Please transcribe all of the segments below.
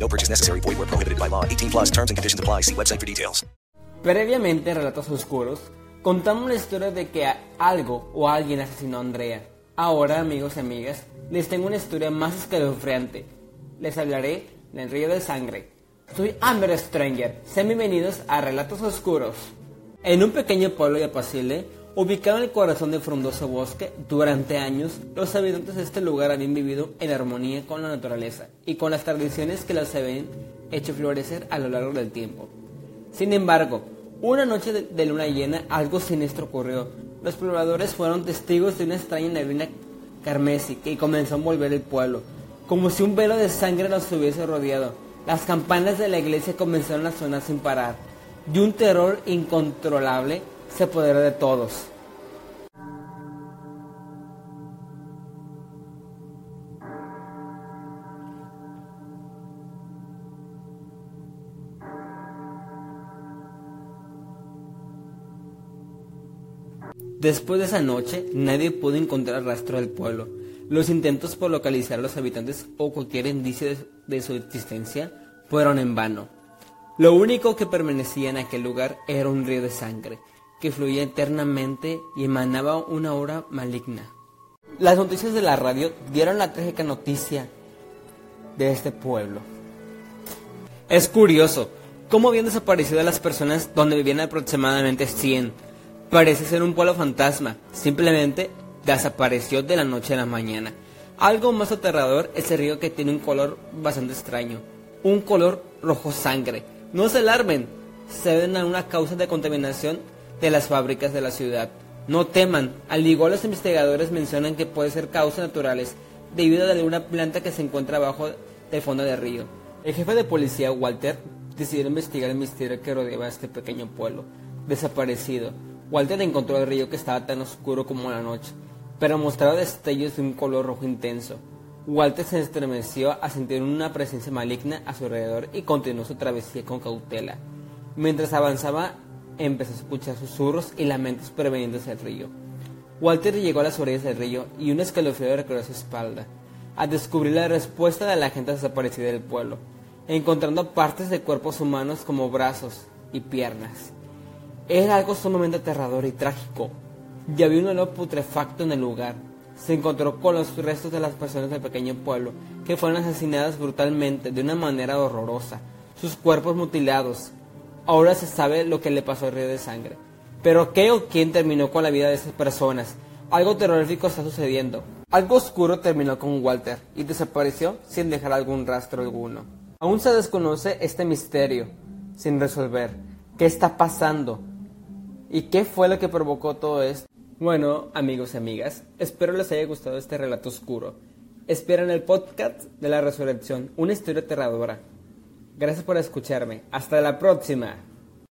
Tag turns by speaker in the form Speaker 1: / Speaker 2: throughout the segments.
Speaker 1: No purchase necessary. Void where prohibited by law. 18 plus terms and conditions apply. See website for details.
Speaker 2: Previamente, en Relatos Oscuros, contamos la historia de que algo o alguien asesinó a Andrea. Ahora, amigos y amigas, les tengo una historia más escalofriante. Les hablaré del río de sangre. Soy Amber Stranger. Sean bienvenidos a Relatos Oscuros. En un pequeño pueblo de Apacile, ubicado en el corazón del frondoso bosque, durante años, los habitantes de este lugar habían vivido en armonía con la naturaleza y con las tradiciones que las habían hecho florecer a lo largo del tiempo. Sin embargo, una noche de, de luna llena, algo siniestro ocurrió. Los pobladores fueron testigos de una extraña neblina carmesí que comenzó a envolver el pueblo, como si un velo de sangre los hubiese rodeado. Las campanas de la iglesia comenzaron a sonar sin parar, y un terror incontrolable se apoderó de todos. Después de esa noche, nadie pudo encontrar rastro del pueblo. Los intentos por localizar a los habitantes o cualquier indicio de, de su existencia fueron en vano. Lo único que permanecía en aquel lugar era un río de sangre, que fluía eternamente y emanaba una aura maligna. Las noticias de la radio dieron la trágica noticia de este pueblo. Es curioso cómo habían desaparecido las personas donde vivían aproximadamente 100. Parece ser un pueblo fantasma, simplemente desapareció de la noche a la mañana. Algo más aterrador es el río que tiene un color bastante extraño, un color rojo sangre. No se alarmen, se deben a una causa de contaminación de las fábricas de la ciudad. No teman, al igual los investigadores mencionan que puede ser causas naturales debido a una planta que se encuentra abajo del fondo del río. El jefe de policía, Walter, decidió investigar el misterio que rodeaba este pequeño pueblo, desaparecido. Walter encontró el río que estaba tan oscuro como la noche, pero mostraba destellos de un color rojo intenso. Walter se estremeció a sentir una presencia maligna a su alrededor y continuó su travesía con cautela. Mientras avanzaba, empezó a escuchar susurros y lamentos provenientes del río. Walter llegó a las orillas del río y un escalofrío recorrió su espalda, a descubrir la respuesta de la gente desaparecida del pueblo, encontrando partes de cuerpos humanos como brazos y piernas. Era algo sumamente aterrador y trágico. Ya había un olor putrefacto en el lugar. Se encontró con los restos de las personas del pequeño pueblo que fueron asesinadas brutalmente de una manera horrorosa, sus cuerpos mutilados. Ahora se sabe lo que le pasó al río de sangre. Pero ¿qué o quién terminó con la vida de esas personas? Algo terrorífico está sucediendo. Algo oscuro terminó con Walter y desapareció sin dejar algún rastro alguno. Aún se desconoce este misterio sin resolver. ¿Qué está pasando? ¿Y qué fue lo que provocó todo esto? Bueno, amigos y amigas, espero les haya gustado este relato oscuro. Esperen el podcast de la resurrección, una historia aterradora. Gracias por escucharme. Hasta la próxima.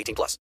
Speaker 1: 18 plus.